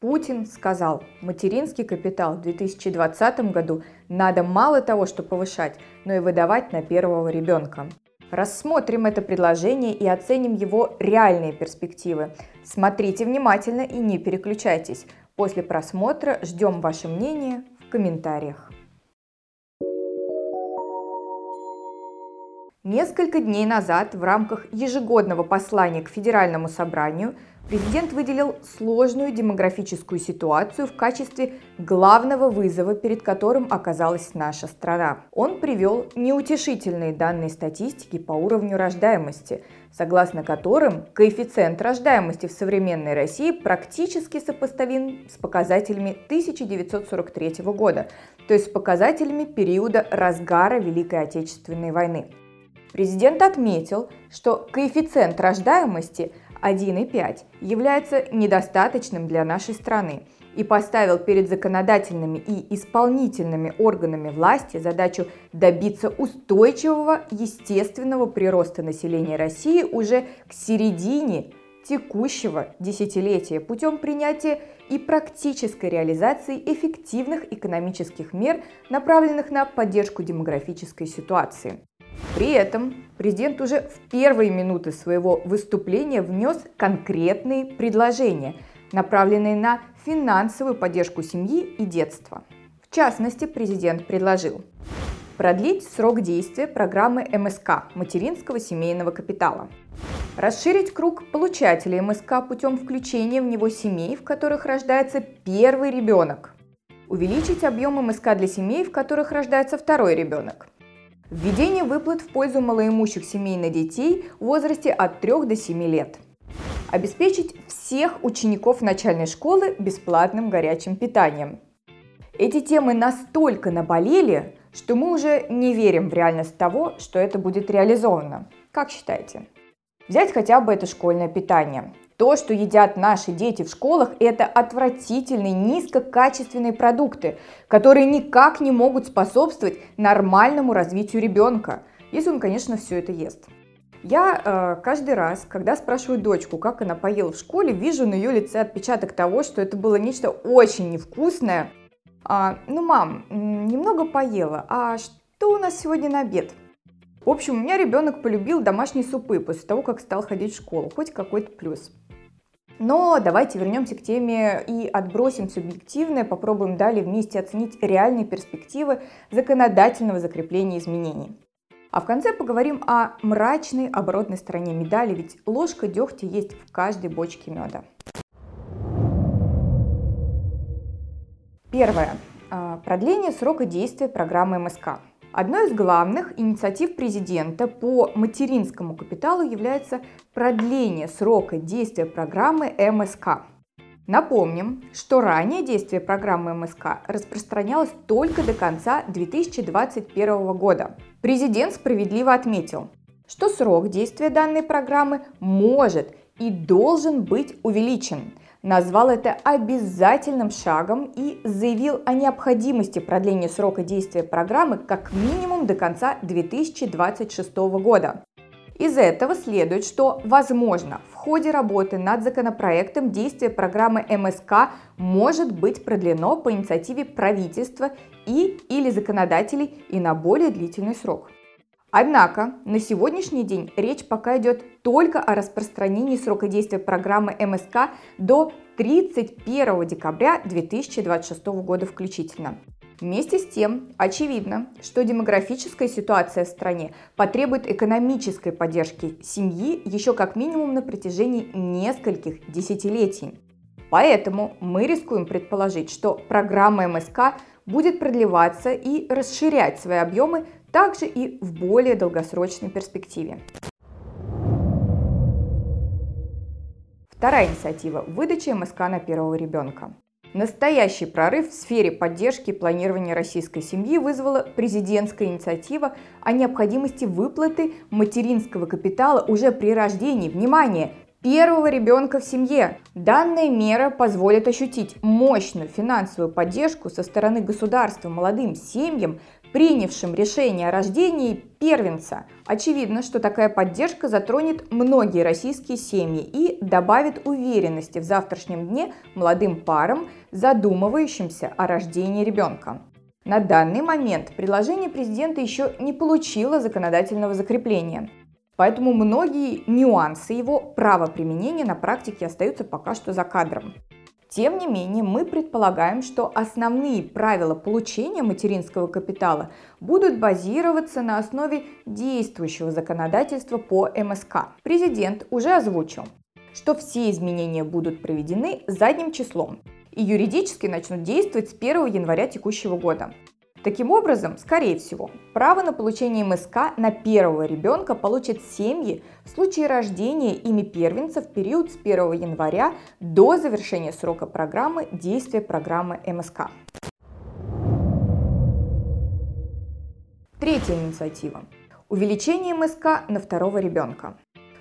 Путин сказал, материнский капитал в 2020 году надо мало того, что повышать, но и выдавать на первого ребенка. Рассмотрим это предложение и оценим его реальные перспективы. Смотрите внимательно и не переключайтесь. После просмотра ждем ваше мнение в комментариях. Несколько дней назад в рамках ежегодного послания к Федеральному собранию президент выделил сложную демографическую ситуацию в качестве главного вызова, перед которым оказалась наша страна. Он привел неутешительные данные статистики по уровню рождаемости, согласно которым коэффициент рождаемости в современной России практически сопоставим с показателями 1943 года, то есть с показателями периода разгара Великой Отечественной войны. Президент отметил, что коэффициент рождаемости 1,5 является недостаточным для нашей страны и поставил перед законодательными и исполнительными органами власти задачу добиться устойчивого естественного прироста населения России уже к середине текущего десятилетия путем принятия и практической реализации эффективных экономических мер, направленных на поддержку демографической ситуации. При этом президент уже в первые минуты своего выступления внес конкретные предложения, направленные на финансовую поддержку семьи и детства. В частности, президент предложил продлить срок действия программы МСК – материнского семейного капитала, расширить круг получателей МСК путем включения в него семей, в которых рождается первый ребенок, увеличить объем МСК для семей, в которых рождается второй ребенок – Введение выплат в пользу малоимущих семей на детей в возрасте от 3 до 7 лет. Обеспечить всех учеников начальной школы бесплатным горячим питанием. Эти темы настолько наболели, что мы уже не верим в реальность того, что это будет реализовано. Как считаете? Взять хотя бы это школьное питание. То, что едят наши дети в школах, это отвратительные, низкокачественные продукты, которые никак не могут способствовать нормальному развитию ребенка, если он, конечно, все это ест. Я э, каждый раз, когда спрашиваю дочку, как она поела в школе, вижу на ее лице отпечаток того, что это было нечто очень невкусное. А, ну, мам, немного поела, а что у нас сегодня на обед? В общем, у меня ребенок полюбил домашние супы после того, как стал ходить в школу, хоть какой-то плюс. Но давайте вернемся к теме и отбросим субъективное, попробуем далее вместе оценить реальные перспективы законодательного закрепления изменений. А в конце поговорим о мрачной оборотной стороне медали, ведь ложка дегтя есть в каждой бочке меда. Первое. А, продление срока действия программы МСК. Одной из главных инициатив президента по материнскому капиталу является продление срока действия программы МСК. Напомним, что ранее действие программы МСК распространялось только до конца 2021 года. Президент справедливо отметил, что срок действия данной программы может и должен быть увеличен – назвал это обязательным шагом и заявил о необходимости продления срока действия программы как минимум до конца 2026 года. Из этого следует, что, возможно, в ходе работы над законопроектом действие программы МСК может быть продлено по инициативе правительства и или законодателей и на более длительный срок. Однако на сегодняшний день речь пока идет только о распространении срока действия программы МСК до 31 декабря 2026 года включительно. Вместе с тем, очевидно, что демографическая ситуация в стране потребует экономической поддержки семьи еще как минимум на протяжении нескольких десятилетий. Поэтому мы рискуем предположить, что программа МСК будет продлеваться и расширять свои объемы также и в более долгосрочной перспективе. Вторая инициатива – выдача МСК на первого ребенка. Настоящий прорыв в сфере поддержки и планирования российской семьи вызвала президентская инициатива о необходимости выплаты материнского капитала уже при рождении, внимание, первого ребенка в семье. Данная мера позволит ощутить мощную финансовую поддержку со стороны государства молодым семьям, принявшим решение о рождении первенца. Очевидно, что такая поддержка затронет многие российские семьи и добавит уверенности в завтрашнем дне молодым парам, задумывающимся о рождении ребенка. На данный момент предложение президента еще не получило законодательного закрепления. Поэтому многие нюансы его правоприменения на практике остаются пока что за кадром. Тем не менее, мы предполагаем, что основные правила получения материнского капитала будут базироваться на основе действующего законодательства по МСК. Президент уже озвучил, что все изменения будут проведены задним числом и юридически начнут действовать с 1 января текущего года. Таким образом, скорее всего, право на получение МСК на первого ребенка получат семьи в случае рождения ими первенца в период с 1 января до завершения срока программы действия программы МСК. Третья инициатива. Увеличение МСК на второго ребенка.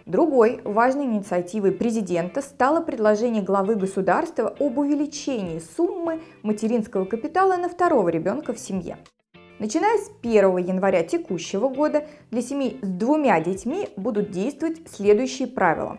Другой важной инициативой президента стало предложение главы государства об увеличении суммы материнского капитала на второго ребенка в семье. Начиная с 1 января текущего года для семей с двумя детьми будут действовать следующие правила.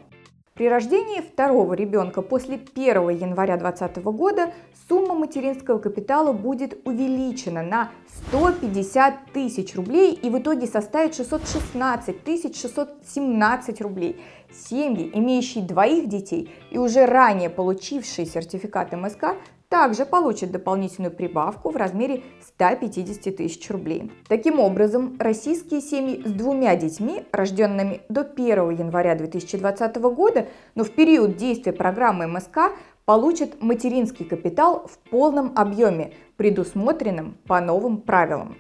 При рождении второго ребенка после 1 января 2020 года сумма материнского капитала будет увеличена на 150 тысяч рублей и в итоге составит 616 тысяч 617 рублей. Семьи, имеющие двоих детей и уже ранее получившие сертификат МСК, также получат дополнительную прибавку в размере 150 тысяч рублей. Таким образом, российские семьи с двумя детьми, рожденными до 1 января 2020 года, но в период действия программы МСК, получат материнский капитал в полном объеме, предусмотренным по новым правилам.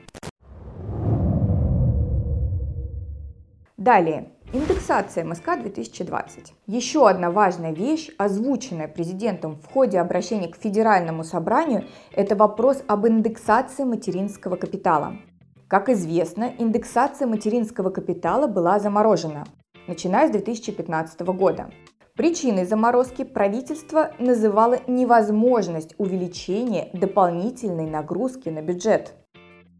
Далее, Индексация МСК 2020. Еще одна важная вещь, озвученная президентом в ходе обращения к Федеральному собранию, это вопрос об индексации материнского капитала. Как известно, индексация материнского капитала была заморожена, начиная с 2015 года. Причиной заморозки правительство называло невозможность увеличения дополнительной нагрузки на бюджет.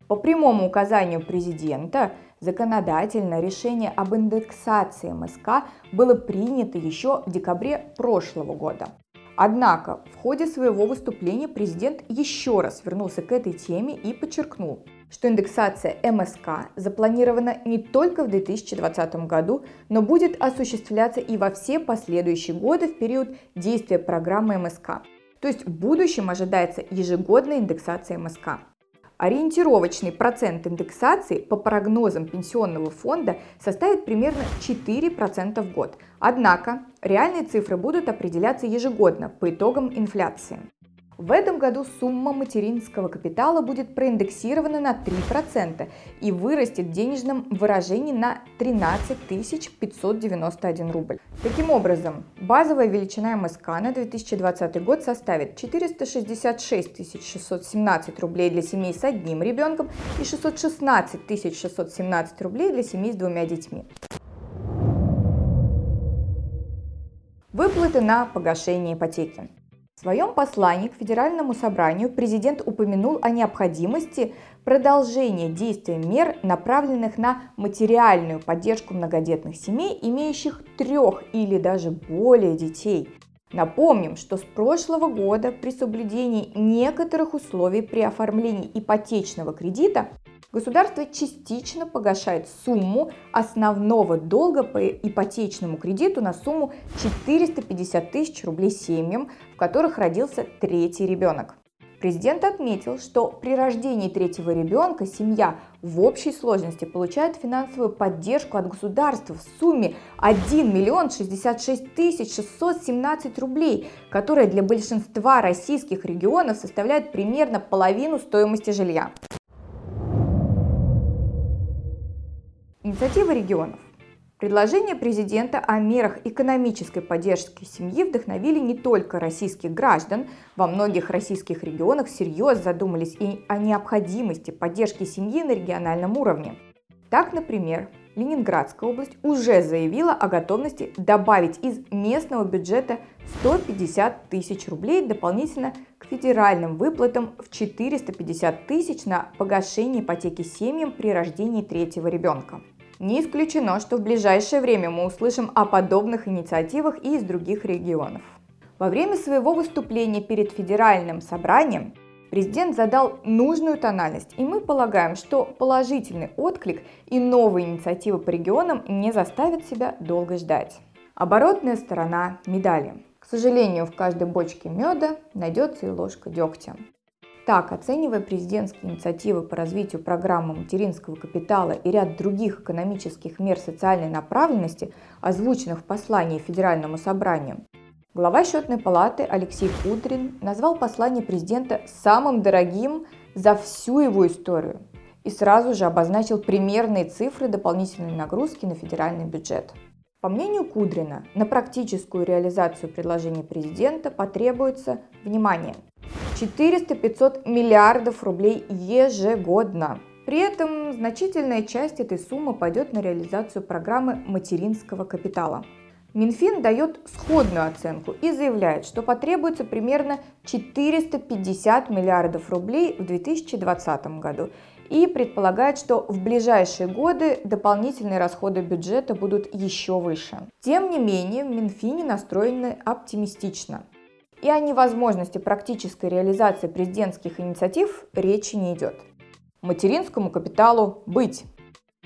По прямому указанию президента законодательное решение об индексации МСК было принято еще в декабре прошлого года. Однако в ходе своего выступления президент еще раз вернулся к этой теме и подчеркнул, что индексация МСК запланирована не только в 2020 году, но будет осуществляться и во все последующие годы в период действия программы МСК. То есть в будущем ожидается ежегодная индексация МСК. Ориентировочный процент индексации по прогнозам Пенсионного фонда составит примерно 4% в год. Однако реальные цифры будут определяться ежегодно по итогам инфляции. В этом году сумма материнского капитала будет проиндексирована на 3% и вырастет в денежном выражении на 13 591 рубль. Таким образом, базовая величина МСК на 2020 год составит 466 617 рублей для семей с одним ребенком и 616 617 рублей для семей с двумя детьми. Выплаты на погашение ипотеки. В своем послании к Федеральному собранию президент упомянул о необходимости продолжения действия мер, направленных на материальную поддержку многодетных семей, имеющих трех или даже более детей. Напомним, что с прошлого года при соблюдении некоторых условий при оформлении ипотечного кредита Государство частично погашает сумму основного долга по ипотечному кредиту на сумму 450 тысяч рублей семьям, в которых родился третий ребенок. Президент отметил, что при рождении третьего ребенка семья в общей сложности получает финансовую поддержку от государства в сумме 1 миллион 66 тысяч 617 рублей, которая для большинства российских регионов составляет примерно половину стоимости жилья. Инициатива регионов. Предложения президента о мерах экономической поддержки семьи вдохновили не только российских граждан. Во многих российских регионах всерьез задумались и о необходимости поддержки семьи на региональном уровне. Так, например, Ленинградская область уже заявила о готовности добавить из местного бюджета 150 тысяч рублей дополнительно к федеральным выплатам в 450 тысяч на погашение ипотеки семьям при рождении третьего ребенка. Не исключено, что в ближайшее время мы услышим о подобных инициативах и из других регионов. Во время своего выступления перед федеральным собранием Президент задал нужную тональность, и мы полагаем, что положительный отклик и новые инициативы по регионам не заставят себя долго ждать. Оборотная сторона медали. К сожалению, в каждой бочке меда найдется и ложка дегтя. Так, оценивая президентские инициативы по развитию программы материнского капитала и ряд других экономических мер социальной направленности, озвученных в послании Федеральному собранию, Глава счетной палаты Алексей Кудрин назвал послание президента самым дорогим за всю его историю и сразу же обозначил примерные цифры дополнительной нагрузки на федеральный бюджет. По мнению Кудрина, на практическую реализацию предложений президента потребуется, внимание, 400-500 миллиардов рублей ежегодно. При этом значительная часть этой суммы пойдет на реализацию программы материнского капитала – Минфин дает сходную оценку и заявляет, что потребуется примерно 450 миллиардов рублей в 2020 году и предполагает, что в ближайшие годы дополнительные расходы бюджета будут еще выше. Тем не менее, в Минфине настроены оптимистично. И о невозможности практической реализации президентских инициатив речи не идет. Материнскому капиталу быть.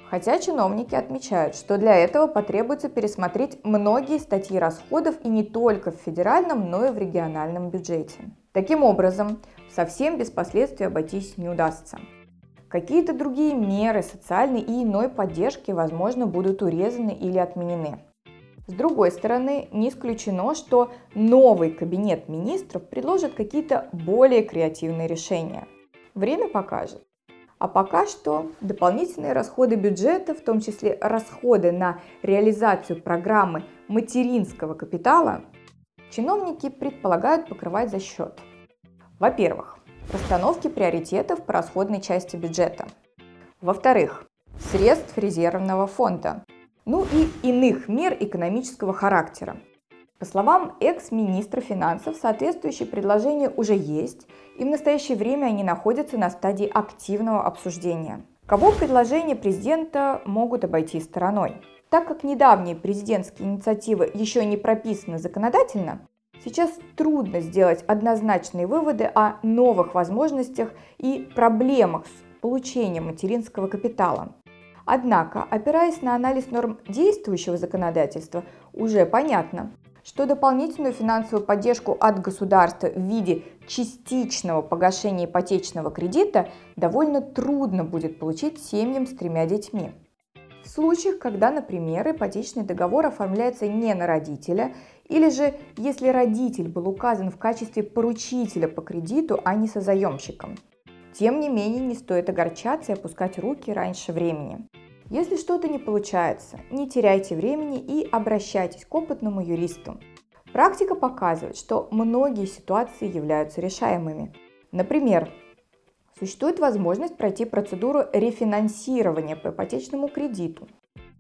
Хотя чиновники отмечают, что для этого потребуется пересмотреть многие статьи расходов и не только в федеральном, но и в региональном бюджете. Таким образом, совсем без последствий обойтись не удастся. Какие-то другие меры социальной и иной поддержки, возможно, будут урезаны или отменены. С другой стороны, не исключено, что новый кабинет министров предложит какие-то более креативные решения. Время покажет. А пока что дополнительные расходы бюджета, в том числе расходы на реализацию программы материнского капитала, чиновники предполагают покрывать за счет, во-первых, расстановки приоритетов по расходной части бюджета, во-вторых, средств резервного фонда, ну и иных мер экономического характера, по словам экс-министра финансов, соответствующие предложения уже есть, и в настоящее время они находятся на стадии активного обсуждения. Кого предложения президента могут обойти стороной? Так как недавние президентские инициативы еще не прописаны законодательно, сейчас трудно сделать однозначные выводы о новых возможностях и проблемах с получением материнского капитала. Однако, опираясь на анализ норм действующего законодательства, уже понятно, что дополнительную финансовую поддержку от государства в виде частичного погашения ипотечного кредита довольно трудно будет получить семьям с тремя детьми. В случаях, когда, например, ипотечный договор оформляется не на родителя, или же если родитель был указан в качестве поручителя по кредиту, а не созаемщиком. Тем не менее, не стоит огорчаться и опускать руки раньше времени. Если что-то не получается, не теряйте времени и обращайтесь к опытному юристу. Практика показывает, что многие ситуации являются решаемыми. Например, существует возможность пройти процедуру рефинансирования по ипотечному кредиту,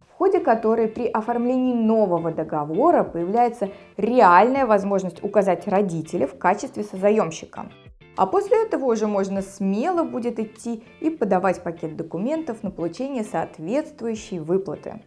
в ходе которой при оформлении нового договора появляется реальная возможность указать родителя в качестве созаемщика – а после этого уже можно смело будет идти и подавать пакет документов на получение соответствующей выплаты.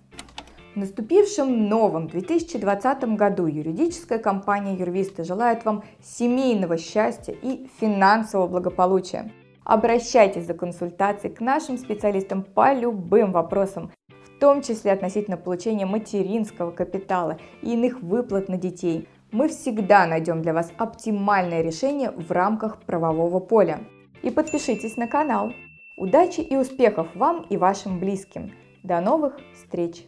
В наступившем новом 2020 году юридическая компания Юрвиста желает вам семейного счастья и финансового благополучия. Обращайтесь за консультацией к нашим специалистам по любым вопросам, в том числе относительно получения материнского капитала и иных выплат на детей – мы всегда найдем для вас оптимальное решение в рамках правового поля. И подпишитесь на канал. Удачи и успехов вам и вашим близким. До новых встреч!